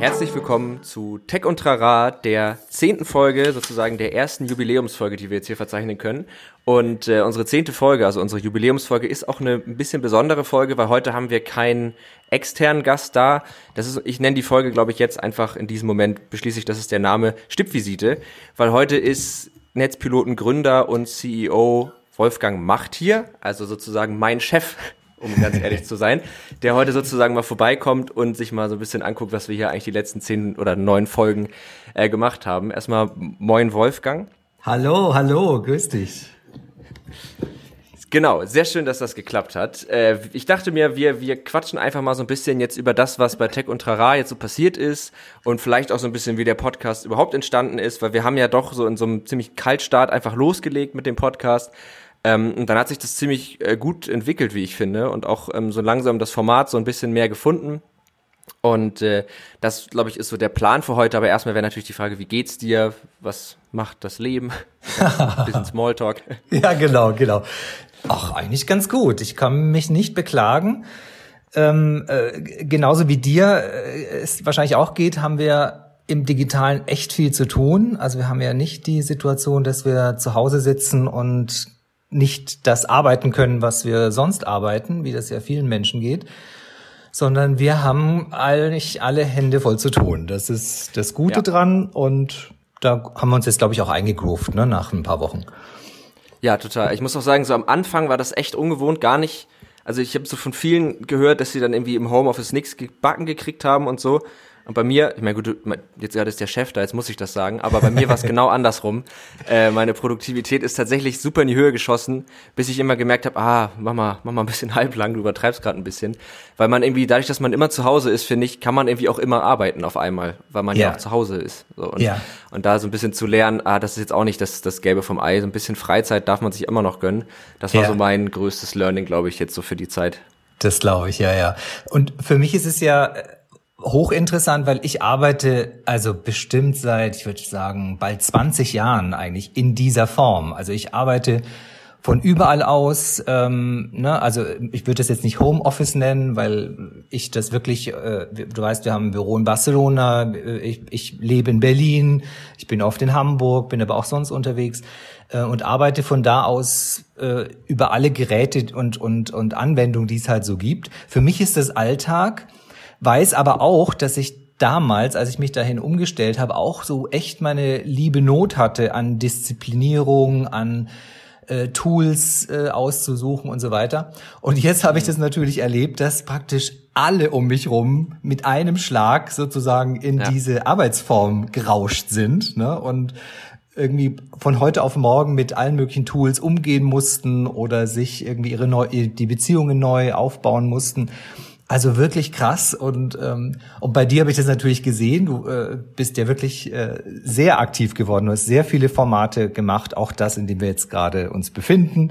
Herzlich willkommen zu Tech und Trara, der zehnten Folge, sozusagen der ersten Jubiläumsfolge, die wir jetzt hier verzeichnen können. Und äh, unsere zehnte Folge, also unsere Jubiläumsfolge, ist auch eine ein bisschen besondere Folge, weil heute haben wir keinen externen Gast da. Das ist, ich nenne die Folge, glaube ich, jetzt einfach in diesem Moment beschließe ich, das ist der Name Stippvisite, weil heute ist Netzpiloten Gründer und CEO Wolfgang Macht hier, also sozusagen mein Chef um ganz ehrlich zu sein, der heute sozusagen mal vorbeikommt und sich mal so ein bisschen anguckt, was wir hier eigentlich die letzten zehn oder neun Folgen äh, gemacht haben. Erstmal moin Wolfgang. Hallo, hallo, grüß dich. Genau, sehr schön, dass das geklappt hat. Äh, ich dachte mir, wir, wir quatschen einfach mal so ein bisschen jetzt über das, was bei Tech und Trara jetzt so passiert ist und vielleicht auch so ein bisschen, wie der Podcast überhaupt entstanden ist, weil wir haben ja doch so in so einem ziemlich Kaltstart einfach losgelegt mit dem Podcast ähm, und dann hat sich das ziemlich äh, gut entwickelt, wie ich finde, und auch ähm, so langsam das Format so ein bisschen mehr gefunden. Und äh, das, glaube ich, ist so der Plan für heute. Aber erstmal wäre natürlich die Frage, wie geht's dir? Was macht das Leben? Ein bisschen Smalltalk. ja, genau, genau. Ach, eigentlich ganz gut. Ich kann mich nicht beklagen. Ähm, äh, genauso wie dir äh, es wahrscheinlich auch geht, haben wir im Digitalen echt viel zu tun. Also wir haben ja nicht die Situation, dass wir zu Hause sitzen und nicht das arbeiten können, was wir sonst arbeiten, wie das ja vielen Menschen geht, sondern wir haben eigentlich alle Hände voll zu tun. Das ist das Gute ja. dran und da haben wir uns jetzt, glaube ich, auch eingegroovt, ne, nach ein paar Wochen. Ja, total. Ich muss auch sagen, so am Anfang war das echt ungewohnt, gar nicht. Also ich habe so von vielen gehört, dass sie dann irgendwie im Homeoffice nichts gebacken gekriegt haben und so. Und bei mir, ich meine, gut, jetzt gerade ist der Chef da, jetzt muss ich das sagen, aber bei mir war es genau andersrum. Äh, meine Produktivität ist tatsächlich super in die Höhe geschossen, bis ich immer gemerkt habe, ah, mach mal, mach mal ein bisschen halblang, du übertreibst gerade ein bisschen. Weil man irgendwie, dadurch, dass man immer zu Hause ist, finde ich, kann man irgendwie auch immer arbeiten auf einmal, weil man ja, ja auch zu Hause ist. So, und, ja. und da so ein bisschen zu lernen, ah, das ist jetzt auch nicht das, das Gelbe vom Ei, so ein bisschen Freizeit darf man sich immer noch gönnen. Das war ja. so mein größtes Learning, glaube ich, jetzt so für die Zeit. Das glaube ich, ja, ja. Und für mich ist es ja hochinteressant, weil ich arbeite also bestimmt seit, ich würde sagen, bald 20 Jahren eigentlich in dieser Form. Also ich arbeite von überall aus, ähm, ne, also ich würde das jetzt nicht Homeoffice nennen, weil ich das wirklich, äh, du weißt, wir haben ein Büro in Barcelona, ich, ich lebe in Berlin, ich bin oft in Hamburg, bin aber auch sonst unterwegs äh, und arbeite von da aus äh, über alle Geräte und, und, und Anwendungen, die es halt so gibt. Für mich ist das Alltag weiß aber auch, dass ich damals, als ich mich dahin umgestellt habe, auch so echt meine liebe Not hatte an Disziplinierung, an äh, Tools äh, auszusuchen und so weiter. Und jetzt habe ich das natürlich erlebt, dass praktisch alle um mich rum mit einem Schlag sozusagen in ja. diese Arbeitsform gerauscht sind ne? und irgendwie von heute auf morgen mit allen möglichen Tools umgehen mussten oder sich irgendwie ihre neu, die Beziehungen neu aufbauen mussten. Also wirklich krass und ähm, und bei dir habe ich das natürlich gesehen. Du äh, bist ja wirklich äh, sehr aktiv geworden. Du hast sehr viele Formate gemacht, auch das, in dem wir jetzt gerade uns befinden,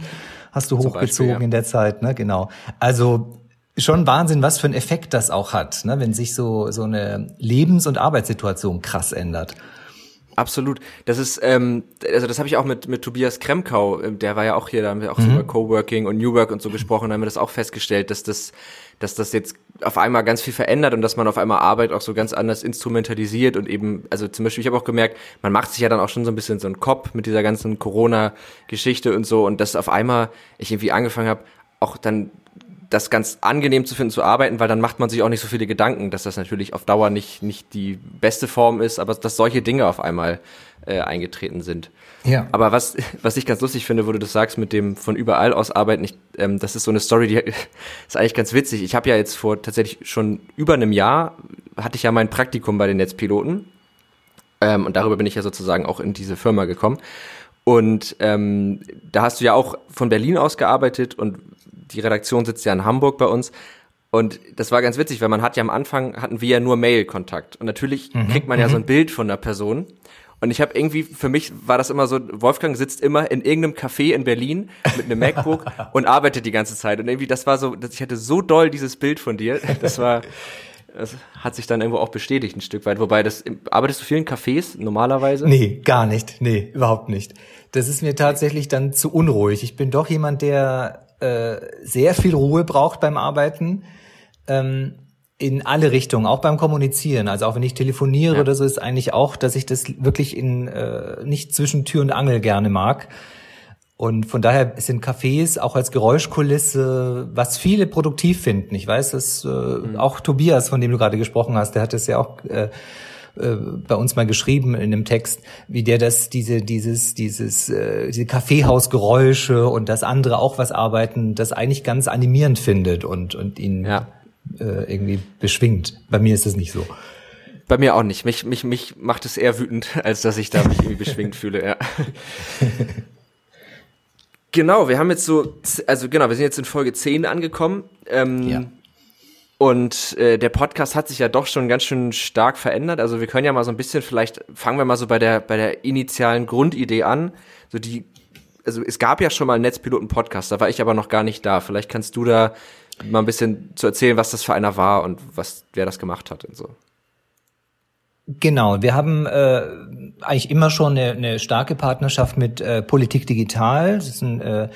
hast du Zum hochgezogen Beispiel, ja. in der Zeit. Ne, genau. Also schon Wahnsinn, was für einen Effekt das auch hat, ne, wenn sich so so eine Lebens- und Arbeitssituation krass ändert. Absolut. Das ist, ähm, also das habe ich auch mit, mit Tobias Kremkau, ähm, der war ja auch hier, da haben wir auch mhm. so über Coworking und New Work und so gesprochen, da haben wir das auch festgestellt, dass das dass das jetzt auf einmal ganz viel verändert und dass man auf einmal Arbeit auch so ganz anders instrumentalisiert und eben, also zum Beispiel, ich habe auch gemerkt, man macht sich ja dann auch schon so ein bisschen so einen Kopf mit dieser ganzen Corona-Geschichte und so und dass auf einmal ich irgendwie angefangen habe, auch dann das ganz angenehm zu finden zu arbeiten, weil dann macht man sich auch nicht so viele Gedanken, dass das natürlich auf Dauer nicht nicht die beste Form ist, aber dass solche Dinge auf einmal äh, eingetreten sind. Ja. Aber was, was ich ganz lustig finde, wo du das sagst mit dem von überall aus arbeiten, ich, ähm, das ist so eine Story, die ist eigentlich ganz witzig. Ich habe ja jetzt vor tatsächlich schon über einem Jahr, hatte ich ja mein Praktikum bei den Netzpiloten. Ähm, und darüber bin ich ja sozusagen auch in diese Firma gekommen. Und ähm, da hast du ja auch von Berlin aus gearbeitet und die Redaktion sitzt ja in Hamburg bei uns. Und das war ganz witzig, weil man hat ja am Anfang hatten wir ja nur Mail-Kontakt. Und natürlich mhm, kriegt man ja so ein mhm. Bild von einer Person. Und ich habe irgendwie, für mich war das immer so, Wolfgang sitzt immer in irgendeinem Café in Berlin mit einem MacBook und arbeitet die ganze Zeit. Und irgendwie, das war so, ich hatte so doll dieses Bild von dir. Das war, das hat sich dann irgendwo auch bestätigt ein Stück weit. Wobei, das, arbeitest du viel in Cafés normalerweise? Nee, gar nicht. Nee, überhaupt nicht. Das ist mir tatsächlich dann zu unruhig. Ich bin doch jemand, der äh, sehr viel Ruhe braucht beim Arbeiten. Ähm, in alle Richtungen, auch beim Kommunizieren. Also auch wenn ich telefoniere Ja. oder so, ist eigentlich auch, dass ich das wirklich in äh, nicht zwischen Tür und Angel gerne mag. Und von daher sind Cafés auch als Geräuschkulisse, was viele produktiv finden. Ich weiß, dass äh, auch Tobias, von dem du gerade gesprochen hast, der hat es ja auch äh, äh, bei uns mal geschrieben in einem Text, wie der das diese dieses dieses äh, diese Kaffeehausgeräusche und das andere auch was arbeiten, das eigentlich ganz animierend findet und und ihn Ja. Äh, irgendwie beschwingt. Bei mir ist es nicht so. Bei mir auch nicht. Mich, mich, mich macht es eher wütend, als dass ich da mich irgendwie beschwingt fühle, ja. Genau, wir haben jetzt so, also genau, wir sind jetzt in Folge 10 angekommen. Ähm, Ja. Und äh, der Podcast hat sich ja doch schon ganz schön stark verändert. Also wir können ja mal so ein bisschen, vielleicht fangen wir mal so bei der bei der initialen Grundidee an. So die, also es gab ja schon mal einen Netzpiloten-Podcast, da war ich aber noch gar nicht da. Vielleicht kannst du da mal ein bisschen zu erzählen, was das für einer war und was wer das gemacht hat und so. Genau, wir haben äh, eigentlich immer schon eine, eine starke Partnerschaft mit äh, Politik Digital. Das ist ein, äh,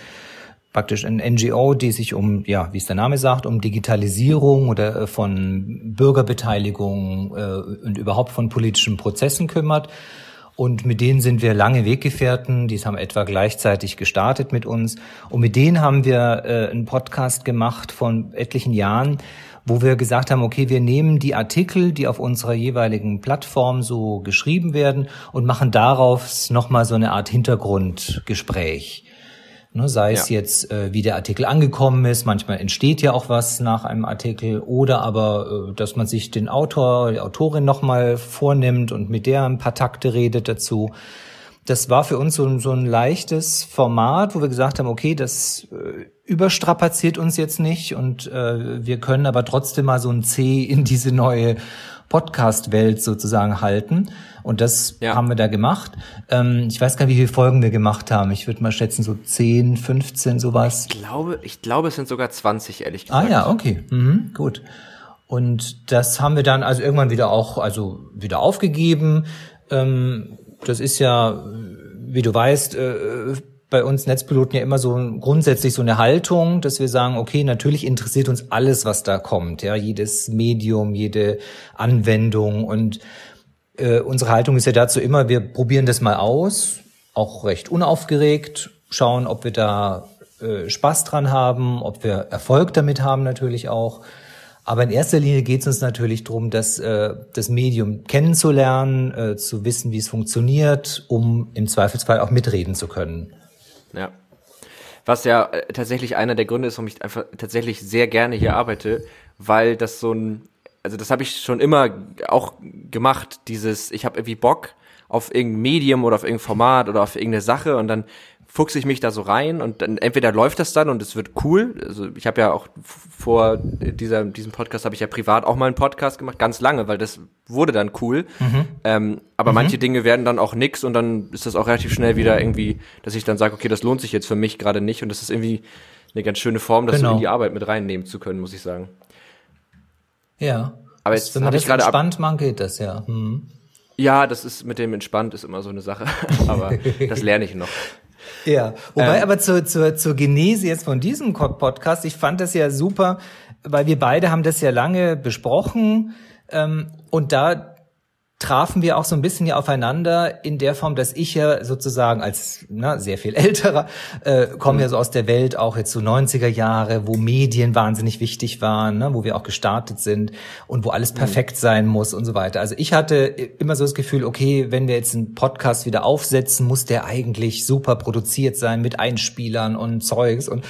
praktisch ein NGO, die sich um, ja, wie es der Name sagt, um Digitalisierung oder äh, von Bürgerbeteiligung äh, und überhaupt von politischen Prozessen kümmert. Und mit denen sind wir lange Weggefährten, die haben etwa gleichzeitig gestartet mit uns. Und mit denen haben wir äh, einen Podcast gemacht von etlichen Jahren, wo wir gesagt haben, okay, wir nehmen die Artikel, die auf unserer jeweiligen Plattform so geschrieben werden und machen darauf nochmal so eine Art Hintergrundgespräch. Ne, sei es Ja. jetzt, äh, wie der Artikel angekommen ist, manchmal entsteht ja auch was nach einem Artikel, oder aber, äh, dass man sich den Autor, die Autorin nochmal vornimmt und mit der ein paar Takte redet dazu. Das war für uns so, ein- so ein leichtes Format, wo wir gesagt haben, okay, das äh, überstrapaziert uns jetzt nicht und äh, wir können aber trotzdem mal so ein C in diese neue Podcast-Welt sozusagen halten. Und das Ja. haben wir da gemacht. Ähm, ich weiß gar nicht, wie viele Folgen wir gemacht haben. Ich würde mal schätzen, so 10, 15, sowas. Ich glaube, ich glaube, es sind sogar 20, ehrlich Ah gesagt. ja, okay, mhm, gut. Und das haben wir dann also irgendwann wieder auch, also wieder aufgegeben. Ähm, das ist ja, wie du weißt, äh, bei uns Netzpiloten ja immer so grundsätzlich so eine Haltung, dass wir sagen, okay, natürlich interessiert uns alles, was da kommt, ja, jedes Medium, jede Anwendung und äh, unsere Haltung ist ja dazu immer, wir probieren das mal aus, auch recht unaufgeregt, schauen, ob wir da äh, Spaß dran haben, ob wir Erfolg damit haben natürlich auch. Aber in erster Linie geht es uns natürlich darum, dass, äh, das Medium kennenzulernen, äh, zu wissen, wie es funktioniert, um im Zweifelsfall auch mitreden zu können. Ja. Was ja tatsächlich einer der Gründe ist, warum ich einfach tatsächlich sehr gerne hier arbeite, weil das so ein, also das habe ich schon immer auch gemacht, dieses, ich habe irgendwie Bock auf irgendein Medium oder auf irgendein Format oder auf irgendeine Sache und dann fuchse ich mich da so rein und dann entweder läuft das dann und es wird cool. Also ich habe ja auch vor dieser, diesem Podcast habe ich ja privat auch mal einen Podcast gemacht, ganz lange, weil das wurde dann cool. Ähm, aber manche Dinge werden dann auch nix und dann ist das auch relativ schnell wieder irgendwie, dass ich dann sage, okay, das lohnt sich jetzt für mich gerade nicht und das ist irgendwie eine ganz schöne Form, das so Genau. in die Arbeit mit reinnehmen zu können, muss ich sagen. Ja. Aber Das- jetzt wenn man hab ich gerade ab- entspannt macht, geht das ja. Hm. Ja, das ist mit dem entspannt ist immer so eine Sache, aber das lerne ich noch. Ja, wobei Ähm. aber zur, zur, zur Genese jetzt von diesem Podcast, ich fand das ja super, weil wir beide haben das ja lange besprochen ähm, und da trafen wir auch so ein bisschen ja aufeinander in der Form, dass ich ja sozusagen als na, sehr viel älterer äh, komme ja so aus der Welt auch jetzt so 90er Jahre, wo Medien wahnsinnig wichtig waren, ne, wo wir auch gestartet sind und wo alles perfekt sein muss und so weiter. Also ich hatte immer so das Gefühl, okay, wenn wir jetzt einen Podcast wieder aufsetzen, muss der eigentlich super produziert sein mit Einspielern und Zeugs und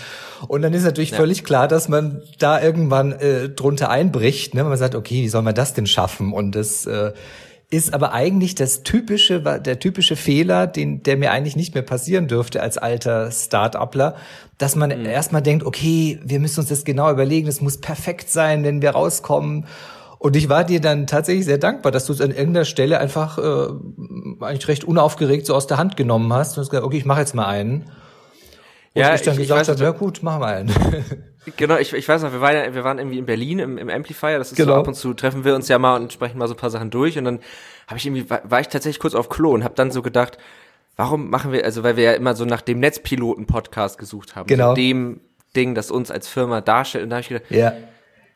und dann ist natürlich völlig klar, dass man da irgendwann äh, drunter einbricht, ne, wenn man sagt, okay, wie soll man das denn schaffen? Und das äh, ist aber eigentlich das typische, der typische Fehler, den, der mir eigentlich nicht mehr passieren dürfte als alter Start-upler, dass man erstmal denkt, okay, wir müssen uns das genau überlegen, es muss perfekt sein, wenn wir rauskommen. Und ich war dir dann tatsächlich sehr dankbar, dass du es an irgendeiner Stelle einfach äh, eigentlich recht unaufgeregt so aus der Hand genommen hast und hast gesagt, okay, ich mache jetzt mal einen. Und Ja, ich dann ich- gesagt habe, ja gut, machen wir einen. Genau, ich, ich weiß noch, wir waren, ja, wir waren irgendwie in Berlin im, im Amplifier, das ist so Genau. ab und zu treffen wir uns ja mal und sprechen mal so ein paar Sachen durch und dann habe ich irgendwie, war, war ich tatsächlich kurz auf Klo und habe dann so gedacht, warum machen wir, also weil wir ja immer so nach dem Netzpiloten-Podcast gesucht haben, Genau. so dem Ding, das uns als Firma darstellt und da habe ich gedacht, ja.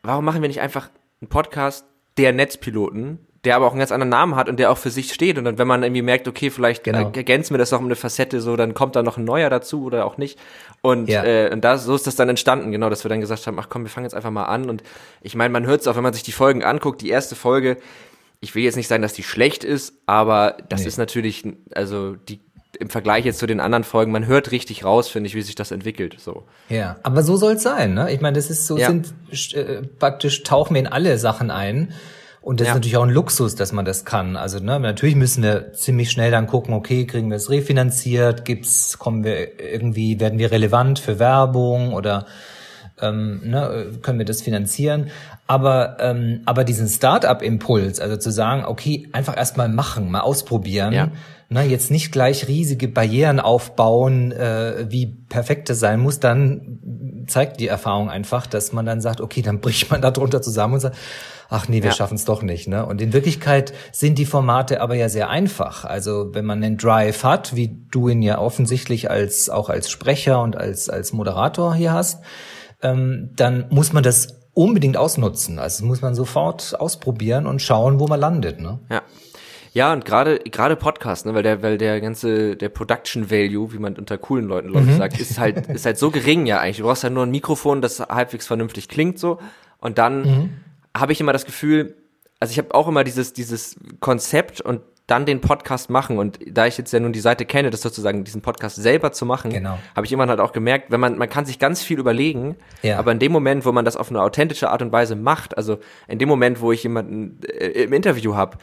warum machen wir nicht einfach ein Podcast der Netzpiloten, der aber auch einen ganz anderen Namen hat und der auch für sich steht. Und dann, wenn man irgendwie merkt, okay, vielleicht genau. ergänzen wir das noch um eine Facette, so, dann kommt da noch ein neuer dazu oder auch nicht. Und, ja. äh, und da, so ist das dann entstanden, genau, dass wir dann gesagt haben, ach komm, wir fangen jetzt einfach mal an. Und ich meine, man hört es auch, wenn man sich die Folgen anguckt, die erste Folge, ich will jetzt nicht sagen, dass die schlecht ist, aber das nee. ist natürlich, also die im Vergleich jetzt zu den anderen Folgen, man hört richtig raus, finde ich, wie sich das entwickelt. So. Ja, aber so soll es sein, ne? Ich meine, das ist so, ja. sind äh, praktisch tauchen wir in alle Sachen ein. Und das ja. ist natürlich auch ein Luxus, dass man das kann. Also ne, natürlich müssen wir ziemlich schnell dann gucken, okay, kriegen wir es refinanziert, gibt's, kommen wir irgendwie, werden wir relevant für Werbung oder ähm, ne, können wir das finanzieren? Aber ähm, aber diesen Start-up-Impuls, also zu sagen, okay, einfach erstmal machen, mal ausprobieren. Ja. Ne, jetzt nicht gleich riesige Barrieren aufbauen, äh, wie perfekt das sein muss, dann zeigt die Erfahrung einfach, dass man dann sagt, okay, dann bricht man da drunter zusammen und sagt, ach nee, wir ja. schaffen es doch nicht. Ne? Und in Wirklichkeit sind die Formate aber ja sehr einfach. Also wenn man einen Drive hat, wie du ihn ja offensichtlich als auch als Sprecher und als als Moderator hier hast, ähm, dann muss man das unbedingt ausnutzen. Also muss man sofort ausprobieren und schauen, wo man landet. Ne? Ja. Ja, und gerade gerade Podcast, ne, weil der weil der ganze der Production Value, wie man unter coolen Leuten Leute mhm. sagt, ist halt ist halt so gering ja eigentlich. Du brauchst halt nur ein Mikrofon, das halbwegs vernünftig klingt so und dann mhm habe ich immer das Gefühl, also ich habe auch immer dieses, dieses Konzept und dann den Podcast machen. Und da ich jetzt ja nun die Seite kenne, das sozusagen diesen Podcast selber zu machen, genau. habe ich immer halt auch gemerkt, wenn man, man kann sich ganz viel überlegen, ja. aber in dem Moment, wo man das auf eine authentische Art und Weise macht, also in dem Moment, wo ich jemanden äh, im Interview habe,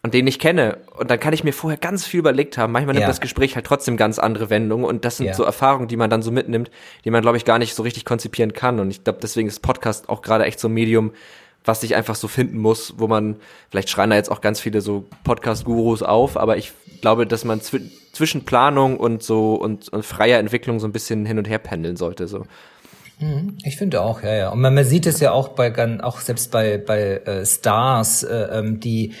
und den ich kenne. Und dann kann ich mir vorher ganz viel überlegt haben. Manchmal nimmt ja. das Gespräch halt trotzdem ganz andere Wendungen. Und das sind ja. so Erfahrungen, die man dann so mitnimmt, die man, glaube ich, gar nicht so richtig konzipieren kann. Und ich glaube, deswegen ist Podcast auch gerade echt so ein Medium, was sich einfach so finden muss, wo man, vielleicht schreien da jetzt auch ganz viele so Podcast-Gurus auf, aber ich glaube, dass man zw zwischen Planung und so und, und freier Entwicklung so ein bisschen hin und her pendeln sollte. So. Mhm, ich finde auch, ja, ja. Und man, man sieht es ja auch bei, auch selbst bei, bei äh, Stars, äh, ähm, die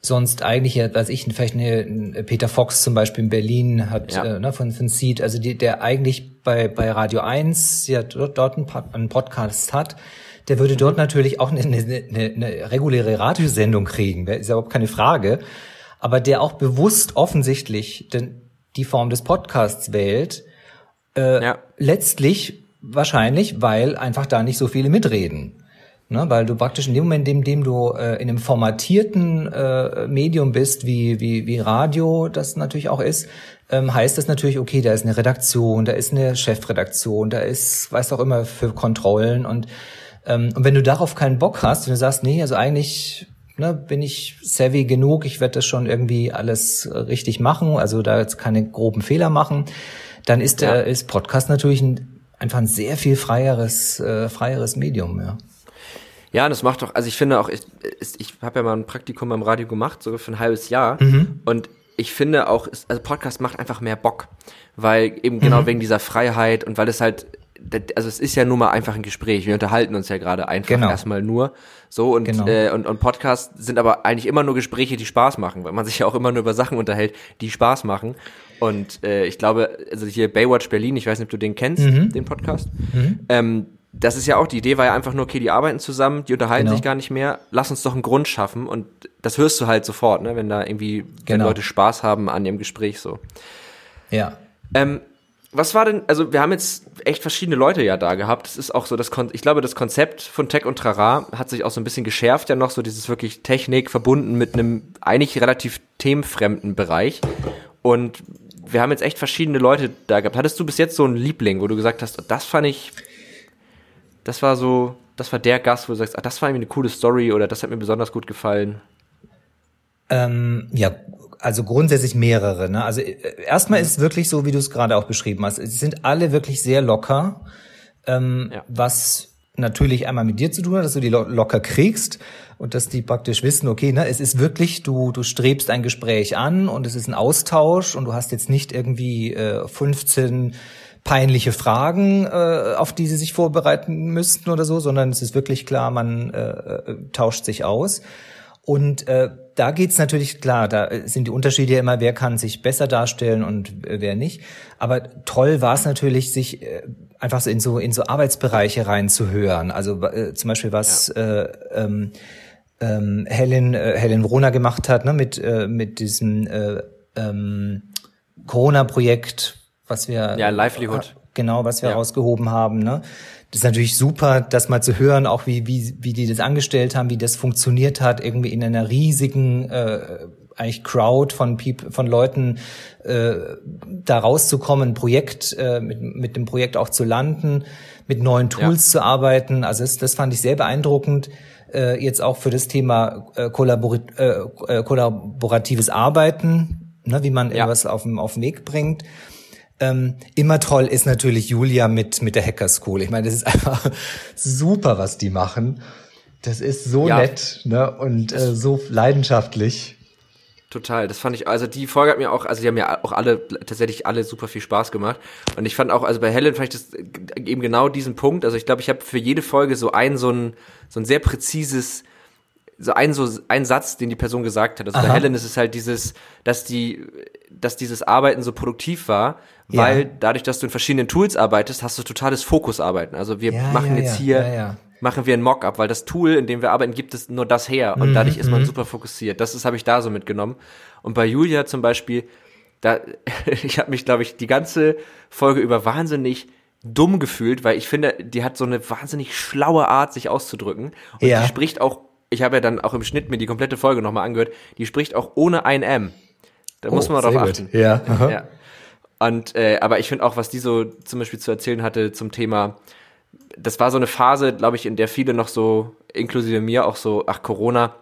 sonst eigentlich ja, weiß ich, vielleicht eine Peter Fox zum Beispiel in Berlin hat ja. äh, ne, von von Seed, also die, der eigentlich bei bei Radio 1 ja dort, dort einen, einen Podcast hat, der würde dort natürlich auch eine, eine, eine reguläre Radiosendung kriegen, ist ja überhaupt keine Frage. Aber der auch bewusst offensichtlich denn die Form des Podcasts wählt, äh, ja. letztlich wahrscheinlich, weil einfach da nicht so viele mitreden. Ne, weil du praktisch in dem Moment, in dem du äh, in einem formatierten äh, Medium bist, wie, wie, wie Radio das natürlich auch ist, ähm, heißt das natürlich, okay, da ist eine Redaktion, da ist eine Chefredaktion, da ist, weiß auch immer, für Kontrollen und und wenn du darauf keinen Bock hast, wenn du sagst, nee, also eigentlich ne, bin ich savvy genug, ich werde das schon irgendwie alles äh, richtig machen, also da jetzt keine groben Fehler machen, dann ist ja. der ist Podcast natürlich ein, einfach ein sehr viel freieres äh, freieres Medium, ja. Ja, das macht doch, also ich finde auch, ich, ich habe ja mal ein Praktikum beim Radio gemacht, sogar für ein halbes Jahr. Mhm. Und ich finde auch, also Podcast macht einfach mehr Bock, weil eben genau mhm. wegen dieser Freiheit und weil es halt also es ist ja nun mal einfach ein Gespräch. Wir unterhalten uns ja gerade einfach genau. erstmal nur. So und, genau. äh, und, und Podcasts sind aber eigentlich immer nur Gespräche, die Spaß machen, weil man sich ja auch immer nur über Sachen unterhält, die Spaß machen. Und äh, ich glaube, also hier Baywatch Berlin, ich weiß nicht, ob du den kennst, mhm. den Podcast. Mhm. Ähm, das ist ja auch, die Idee war ja einfach nur, okay, die arbeiten zusammen, die unterhalten genau. sich gar nicht mehr, lass uns doch einen Grund schaffen und das hörst du halt sofort, ne, wenn da irgendwie, genau. wenn Leute Spaß haben an ihrem Gespräch so. Ja. Ähm, was war denn, also wir haben jetzt echt verschiedene Leute ja da gehabt. Es ist auch so, das Kon ich glaube, das Konzept von Tech und Trara hat sich auch so ein bisschen geschärft, ja noch so dieses wirklich Technik verbunden mit einem eigentlich relativ themenfremden Bereich. Und wir haben jetzt echt verschiedene Leute da gehabt. Hattest du bis jetzt so einen Liebling, wo du gesagt hast, das fand ich, das war so, das war der Gast, wo du sagst, ah, das war irgendwie eine coole Story oder das hat mir besonders gut gefallen? Ähm, ja, also grundsätzlich mehrere. Ne? Also äh, erstmal ist es wirklich so, wie du es gerade auch beschrieben hast. Sie sind alle wirklich sehr locker, ähm, ja. was natürlich einmal mit dir zu tun hat, dass du die lo locker kriegst und dass die praktisch wissen, okay, ne, es ist wirklich, du, du strebst ein Gespräch an und es ist ein Austausch und du hast jetzt nicht irgendwie äh, 15 peinliche Fragen, äh, auf die sie sich vorbereiten müssten oder so, sondern es ist wirklich klar, man äh, äh, tauscht sich aus. Und äh, da geht's natürlich klar, da sind die Unterschiede immer, wer kann sich besser darstellen und äh, wer nicht. Aber toll war es natürlich, sich äh, einfach so in so in so Arbeitsbereiche reinzuhören. Also äh, zum Beispiel was ja. äh, ähm, ähm, Helen äh, Helen Vrona gemacht hat, ne, mit äh, mit diesem äh, ähm, Corona-Projekt, was wir ja Livelihood äh, genau, was wir ja. rausgehoben haben, ne das ist natürlich super, das mal zu hören, auch wie, wie, wie die das angestellt haben, wie das funktioniert hat, irgendwie in einer riesigen äh, eigentlich Crowd von People, von Leuten äh, da rauszukommen, ein Projekt äh, mit, mit dem Projekt auch zu landen, mit neuen Tools ja. zu arbeiten. Also das, das fand ich sehr beeindruckend. Äh, jetzt auch für das Thema äh, kollaborat äh, äh, kollaboratives Arbeiten, ne, wie man ja. auf, auf den Weg bringt. Ähm, immer toll ist natürlich Julia mit, mit der Hacker School. Ich meine, das ist einfach super, was die machen. Das ist so ja. nett ne? und äh, so leidenschaftlich. Total, das fand ich, also die Folge hat mir auch, also die haben ja auch alle, tatsächlich alle super viel Spaß gemacht. Und ich fand auch, also bei Helen fand ich das eben genau diesen Punkt. Also ich glaube, ich habe für jede Folge so ein, so ein, so ein sehr präzises, so ein, so ein Satz, den die Person gesagt hat. Also Aha. bei Helen ist es halt dieses, dass die, dass dieses Arbeiten so produktiv war, weil ja. dadurch, dass du in verschiedenen Tools arbeitest, hast du totales Fokusarbeiten. Also wir ja, machen ja, jetzt hier, machen wir ein Mockup, weil das Tool, in dem wir arbeiten, gibt es nur das her und mhm, dadurch ist man mhm. super fokussiert. Das ist habe ich da so mitgenommen. Und bei Julia zum Beispiel, da ich habe mich, glaube ich, die ganze Folge über wahnsinnig dumm gefühlt, weil ich finde, die hat so eine wahnsinnig schlaue Art, sich auszudrücken. Und die spricht auch, ich habe ja dann auch im Schnitt mir die komplette Folge nochmal angehört, die spricht auch ohne ein M. Da oh, muss man drauf achten. Ja. ja. Und äh, aber ich finde auch, was die so zum Beispiel zu erzählen hatte zum Thema, das war so eine Phase, glaube ich, in der viele noch so, inklusive mir, auch so, ach, Corona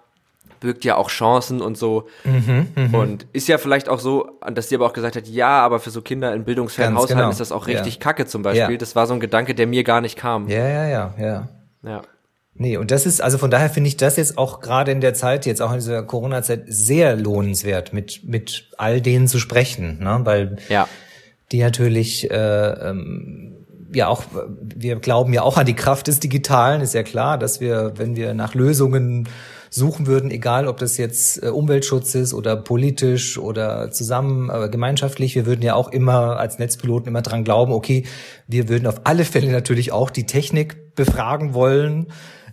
birgt ja auch Chancen und so. Mhm, mh. Und ist ja vielleicht auch so, dass sie aber auch gesagt hat, ja, aber für so Kinder in bildungsfernen Haushalten genau. ist das auch richtig ja. kacke zum Beispiel. Ja. Das war so ein Gedanke, der mir gar nicht kam. Ja, ja, ja, ja. Ja. Nee, und das ist, also von daher finde ich das jetzt auch gerade in der Zeit, jetzt auch in dieser Corona-Zeit, sehr lohnenswert, mit, mit all denen zu sprechen, ne? Weil ja die natürlich äh, ähm, ja auch, wir glauben ja auch an die Kraft des Digitalen, ist ja klar, dass wir, wenn wir nach Lösungen suchen würden, egal ob das jetzt äh, Umweltschutz ist oder politisch oder zusammen, aber gemeinschaftlich, wir würden ja auch immer als Netzpiloten immer dran glauben, okay, wir würden auf alle Fälle natürlich auch die Technik befragen wollen,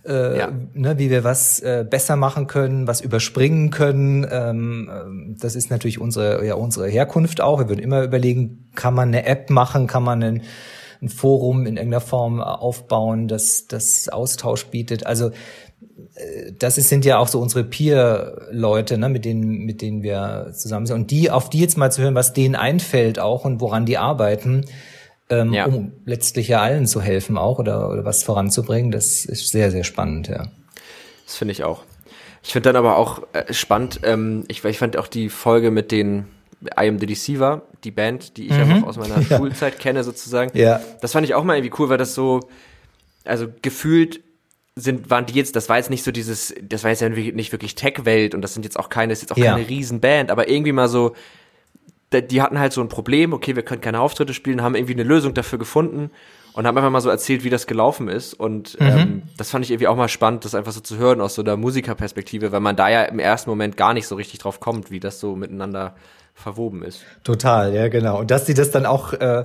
äh, ja. ne, wie wir was äh, besser machen können, was überspringen können. Ähm, ähm, das ist natürlich unsere, ja, unsere Herkunft auch. Wir würden immer überlegen, kann man eine App machen, kann man ein, ein Forum in irgendeiner Form aufbauen, das das Austausch bietet. Also äh, das sind ja auch so unsere Peer-Leute, ne, mit denen, mit denen wir zusammen sind. Und die, auf die jetzt mal zu hören, was denen einfällt auch und woran die arbeiten, ähm, ja. um letztlich ja allen zu helfen auch oder, oder was voranzubringen. Das ist sehr, sehr spannend, ja. Das finde ich auch. Ich finde dann aber auch äh, spannend, ähm, ich, ich fand auch die Folge mit den I Am The Deceiver, die Band, die ich mhm. einfach aus meiner ja. Schulzeit kenne sozusagen. Ja. Das fand ich auch mal irgendwie cool, weil das so, also gefühlt sind, waren die jetzt, das war jetzt nicht so dieses, das war jetzt ja nicht wirklich Tech-Welt und das sind jetzt auch keine, das ist jetzt auch ja. keine Riesenband, aber irgendwie mal so, die hatten halt so ein Problem, okay, wir können keine Auftritte spielen, haben irgendwie eine Lösung dafür gefunden und haben einfach mal so erzählt, wie das gelaufen ist. Und mhm. ähm, das fand ich irgendwie auch mal spannend, das einfach so zu hören aus so der Musikerperspektive, weil man da ja im ersten Moment gar nicht so richtig drauf kommt, wie das so miteinander verwoben ist. Total, ja, genau. Und dass sie das dann auch äh,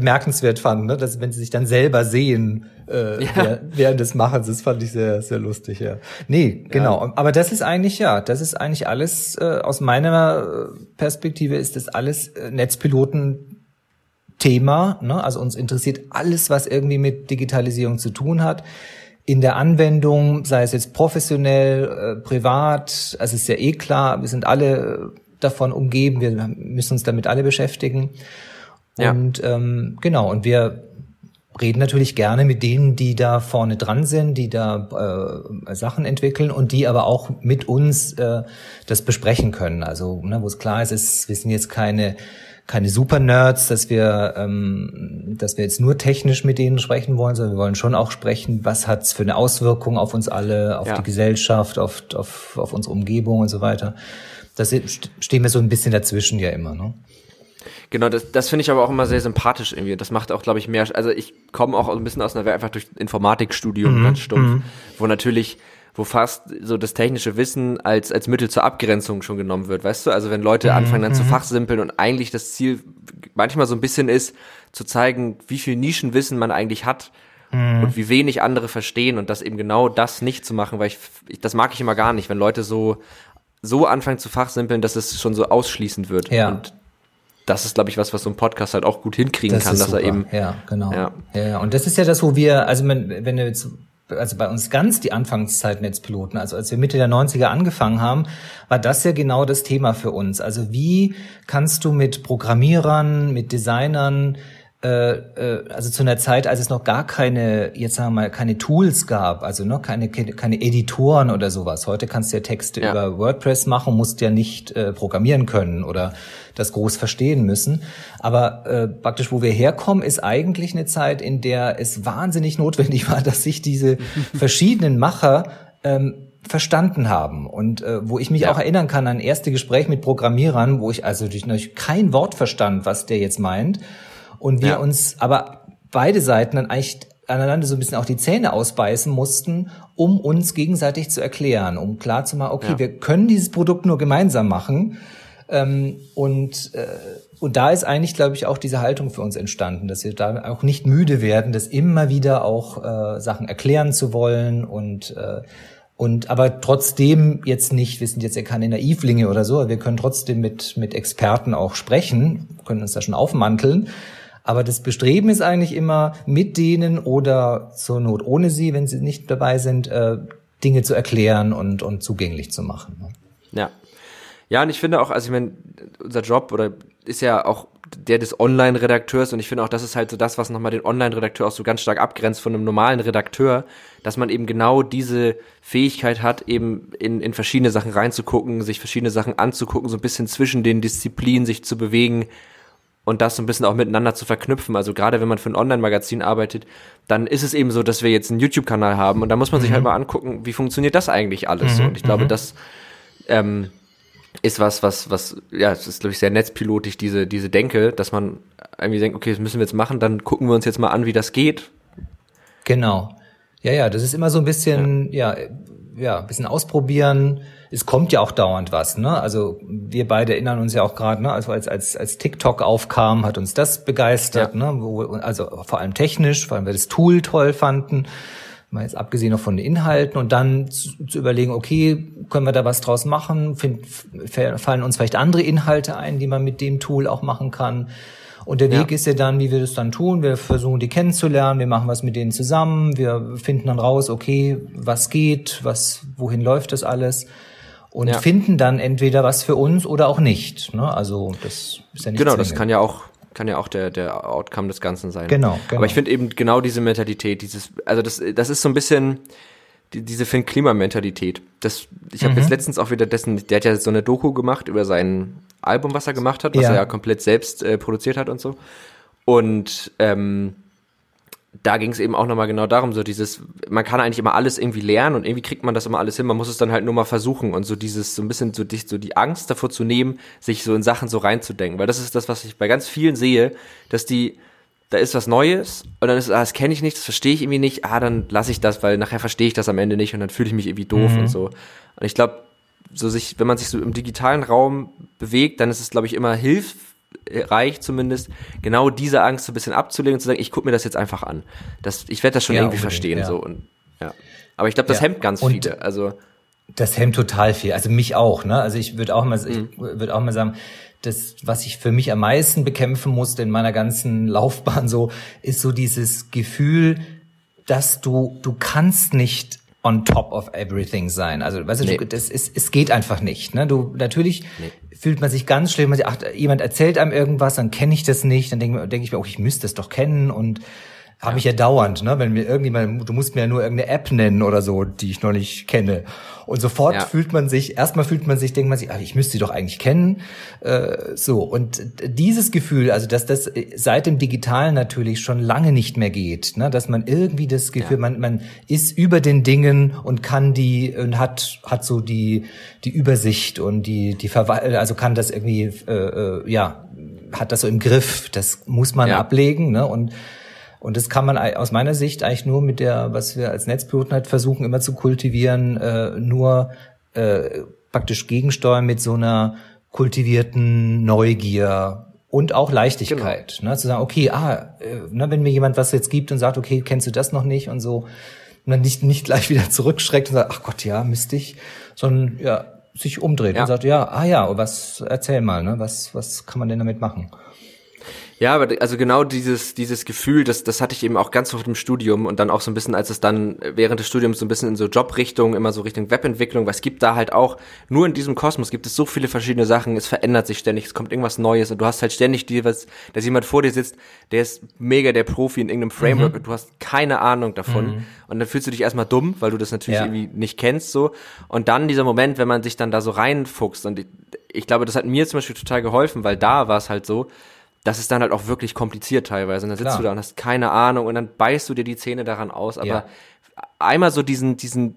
bemerkenswert fanden, ne? dass wenn sie sich dann selber sehen äh, ja. während des Machens, das fand ich sehr sehr lustig, ja. Nee, genau. Ja. Aber das ist eigentlich ja, das ist eigentlich alles äh, aus meiner Perspektive ist das alles äh, Netzpiloten Thema, ne? Also uns interessiert alles, was irgendwie mit Digitalisierung zu tun hat. In der Anwendung, sei es jetzt professionell, äh, privat, also ist ja eh klar, wir sind alle davon umgeben, wir müssen uns damit alle beschäftigen. Ja. Und ähm, genau, und wir reden natürlich gerne mit denen, die da vorne dran sind, die da äh, Sachen entwickeln und die aber auch mit uns äh, das besprechen können. Also, ne, wo es klar ist, ist, wir sind jetzt keine keine Super-Nerds, dass wir, ähm, dass wir jetzt nur technisch mit denen sprechen wollen, sondern wir wollen schon auch sprechen, was hat's für eine Auswirkung auf uns alle, auf ja. die Gesellschaft, auf, auf, auf unsere Umgebung und so weiter. Das stehen wir so ein bisschen dazwischen ja immer. Ne? Genau, das, das finde ich aber auch immer sehr sympathisch irgendwie. Das macht auch, glaube ich, mehr. Also ich komme auch ein bisschen aus einer einfach durch Informatikstudium, mhm. ganz stumpf, mhm. wo natürlich wo fast so das technische Wissen als, als Mittel zur Abgrenzung schon genommen wird, weißt du? Also wenn Leute mhm. anfangen dann zu mhm. fachsimpeln und eigentlich das Ziel manchmal so ein bisschen ist, zu zeigen, wie viel Nischenwissen man eigentlich hat mhm. und wie wenig andere verstehen und das eben genau das nicht zu machen, weil ich, ich das mag ich immer gar nicht, wenn Leute so so anfangen zu fachsimpeln, dass es schon so ausschließend wird. Ja. Und das ist, glaube ich, was, was so ein Podcast halt auch gut hinkriegen das kann, dass super. er eben. Ja, genau. Ja. ja. Und das ist ja das, wo wir, also wenn, wenn du jetzt also bei uns ganz die Anfangszeit Netzpiloten, also als wir Mitte der 90er angefangen haben, war das ja genau das Thema für uns. Also wie kannst du mit Programmierern, mit Designern also zu einer Zeit, als es noch gar keine, jetzt sagen wir mal, keine Tools gab, also noch keine, keine Editoren oder sowas. Heute kannst du ja Texte ja. über WordPress machen, musst ja nicht äh, programmieren können oder das groß verstehen müssen. Aber äh, praktisch, wo wir herkommen, ist eigentlich eine Zeit, in der es wahnsinnig notwendig war, dass sich diese verschiedenen Macher ähm, verstanden haben und äh, wo ich mich ja. auch erinnern kann an erste Gespräche mit Programmierern, wo ich also durch kein Wort verstand, was der jetzt meint und wir ja. uns aber beide Seiten dann eigentlich aneinander so ein bisschen auch die Zähne ausbeißen mussten, um uns gegenseitig zu erklären, um klar zu machen, okay, ja. wir können dieses Produkt nur gemeinsam machen. Ähm, und, äh, und da ist eigentlich, glaube ich, auch diese Haltung für uns entstanden, dass wir da auch nicht müde werden, das immer wieder auch äh, Sachen erklären zu wollen und äh, und aber trotzdem jetzt nicht, wir sind jetzt ja keine Naivlinge oder so, wir können trotzdem mit, mit Experten auch sprechen, können uns da schon aufmanteln. Aber das Bestreben ist eigentlich immer, mit denen oder zur Not ohne sie, wenn sie nicht dabei sind, äh, Dinge zu erklären und, und zugänglich zu machen. Ne? Ja. Ja, und ich finde auch, also ich meine, unser Job oder ist ja auch der des Online-Redakteurs und ich finde auch, das ist halt so das, was nochmal den Online-Redakteur auch so ganz stark abgrenzt von einem normalen Redakteur, dass man eben genau diese Fähigkeit hat, eben in, in verschiedene Sachen reinzugucken, sich verschiedene Sachen anzugucken, so ein bisschen zwischen den Disziplinen sich zu bewegen und das so ein bisschen auch miteinander zu verknüpfen. Also gerade wenn man für ein Online-Magazin arbeitet, dann ist es eben so, dass wir jetzt einen YouTube-Kanal haben und da muss man sich halt mhm. halt mal angucken, wie funktioniert das eigentlich alles. Mhm. Und ich glaube, mhm. das ähm, ist was, was, was, ja, es ist, glaube ich, sehr netzpilotisch, diese, diese Denke, dass man irgendwie denkt, okay, das müssen wir jetzt machen, dann gucken wir uns jetzt mal an, wie das geht. Genau. Ja, ja, das ist immer so ein bisschen, ja, ja, ja ein bisschen ausprobieren, es kommt ja auch dauernd was, ne? Also wir beide erinnern uns ja auch gerade, ne? Also als, als, als TikTok aufkam, hat uns das begeistert, ja. ne? Wo, also vor allem technisch, vor allem wir das Tool toll fanden. Mal jetzt abgesehen noch von den Inhalten und dann zu, zu überlegen, okay, können wir da was draus machen? Find, fallen uns vielleicht andere Inhalte ein, die man mit dem Tool auch machen kann? Und der Weg ist ja dann, wie wir das dann tun. Wir versuchen, die kennenzulernen. Wir machen was mit denen zusammen. Wir finden dann raus, okay, was geht, was, wohin läuft das alles? und ja. finden dann entweder was für uns oder auch nicht. Ne? Also das ist ja nicht Genau, zwingend. das kann ja auch kann ja auch der der Outcome des Ganzen sein. Genau. genau. Aber ich finde eben genau diese Mentalität, dieses also das das ist so ein bisschen die, diese Finn Klima Mentalität. Das ich habe mhm. jetzt letztens auch wieder dessen der hat ja so eine Doku gemacht über sein Album, was er gemacht hat, was ja. er ja komplett selbst äh, produziert hat und so. Und ähm, da ging es eben auch nochmal genau darum, so dieses, man kann eigentlich immer alles irgendwie lernen und irgendwie kriegt man das immer alles hin, man muss es dann halt nur mal versuchen und so dieses, so ein bisschen so, so die Angst davor zu nehmen, sich so in Sachen so reinzudenken, weil das ist das, was ich bei ganz vielen sehe, dass die, da ist was Neues und dann ist, ah, das kenne ich nicht, das verstehe ich irgendwie nicht, ah, dann lasse ich das, weil nachher verstehe ich das am Ende nicht und dann fühle ich mich irgendwie doof mhm. und so. Und ich glaube, so sich, wenn man sich so im digitalen Raum bewegt, dann ist es, glaube ich, immer hilf, reicht zumindest, genau diese Angst so ein bisschen abzulegen und zu sagen, ich gucke mir das jetzt einfach an. Das, ich werde das schon ja, irgendwie verstehen. Ja. So und, ja. Aber ich glaube, das ja. hemmt ganz und viele. Also das hemmt total viel. Also mich auch. Ne? Also ich würde auch mal, mhm. ich würde auch mal sagen, das, was ich für mich am meisten bekämpfen musste in meiner ganzen Laufbahn, so ist so dieses Gefühl, dass du du kannst nicht on top of everything sein. Also, weißt du, nee. das ist, es geht einfach nicht. Ne? Du natürlich nee. fühlt man sich ganz schlimm, man sagt, ach, jemand erzählt einem irgendwas, dann kenne ich das nicht, dann denke denk ich mir, oh, ich müsste das doch kennen und habe ich ja dauernd, ne? Wenn mir irgendjemand, du musst mir ja nur irgendeine App nennen oder so, die ich noch nicht kenne. Und sofort ja. fühlt man sich, erstmal fühlt man sich, denkt man sich, ach, ich müsste sie doch eigentlich kennen. Äh, so. Und dieses Gefühl, also dass das seit dem Digitalen natürlich schon lange nicht mehr geht, ne? dass man irgendwie das Gefühl, ja. man, man ist über den Dingen und kann die und hat, hat so die, die Übersicht und die, die Verwaltung, also kann das irgendwie, äh, äh, ja, hat das so im Griff. Das muss man ja. ablegen, ne? Und Und das kann man aus meiner Sicht eigentlich nur mit der, was wir als Netzpiloten halt versuchen immer zu kultivieren, äh, nur äh, praktisch gegensteuern mit so einer kultivierten Neugier und auch Leichtigkeit. Genau. Ne? Zu sagen, okay, ah, äh, ne, wenn mir jemand was jetzt gibt und sagt, okay, kennst du das noch nicht und so, und dann nicht, nicht gleich wieder zurückschreckt und sagt, ach Gott, ja, mistig, sondern ja, sich umdreht ja. und sagt, ja, ah ja, was, erzähl mal, ne, was, was kann man denn damit machen? Ja, aber also genau dieses, dieses Gefühl, das, das hatte ich eben auch ganz oft im Studium und dann auch so ein bisschen, als es dann während des Studiums so ein bisschen in so Jobrichtung, immer so Richtung Webentwicklung, weil es gibt da halt auch, nur in diesem Kosmos gibt es so viele verschiedene Sachen, es verändert sich ständig, es kommt irgendwas Neues und du hast halt ständig die, was, dass jemand vor dir sitzt, der ist mega der Profi in irgendeinem Framework mhm. und du hast keine Ahnung davon mhm. und dann fühlst du dich erstmal dumm, weil du das natürlich ja. irgendwie nicht kennst so und dann dieser Moment, wenn man sich dann da so reinfuchst und ich, ich glaube, das hat mir zum Beispiel total geholfen, weil da war es halt so, das ist dann halt auch wirklich kompliziert teilweise. Und dann sitzt Klar. du da und hast keine Ahnung und dann beißt du dir die Zähne daran aus. Aber ja. einmal so diesen, diesen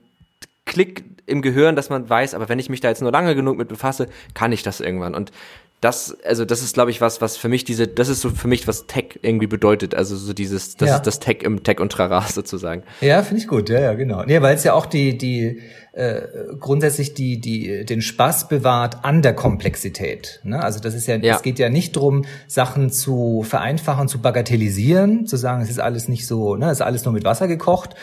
Klick im Gehirn, dass man weiß, aber wenn ich mich da jetzt nur lange genug mit befasse, kann ich das irgendwann. Und das, also das ist, glaube ich, was, was für mich diese, das ist so für mich, was Tech irgendwie bedeutet. Also so dieses, das ja. ist das Tech im Tech und Trara sozusagen. Ja, finde ich gut, ja, ja, genau. Nee, weil es ja auch die, die äh, grundsätzlich die, die, den Spaß bewahrt an der Komplexität. Ne? Also das ist ja, ja, es geht ja nicht drum, Sachen zu vereinfachen, zu bagatellisieren, zu sagen, es ist alles nicht so, ne, es ist alles nur mit Wasser gekocht,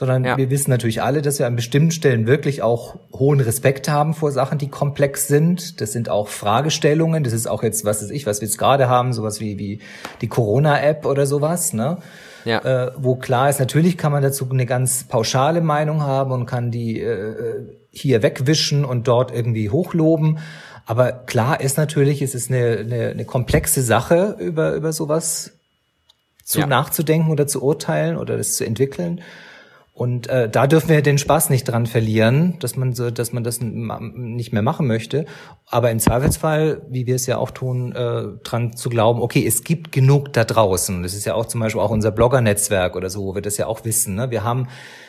sondern ja. wir wissen natürlich alle, dass wir an bestimmten Stellen wirklich auch hohen Respekt haben vor Sachen, die komplex sind. Das sind auch Fragestellungen. Das ist auch jetzt, was ist ich, was wir jetzt gerade haben, sowas wie, wie die Corona-App oder sowas, ne? Ja. Äh, wo klar ist, natürlich kann man dazu eine ganz pauschale Meinung haben und kann die äh, hier wegwischen und dort irgendwie hochloben. Aber klar ist natürlich, es ist eine, eine, eine komplexe Sache, über, über sowas zu ja. nachzudenken oder zu urteilen oder das zu entwickeln. Und äh, da dürfen wir den Spaß nicht dran verlieren, dass man so, dass man das nicht mehr machen möchte. Aber im Zweifelsfall, wie wir es ja auch tun, äh, dran zu glauben, okay, es gibt genug da draußen. Das ist ja auch zum Beispiel auch unser Blogger-Netzwerk oder so, wo wir das ja auch wissen. Ne? Wir haben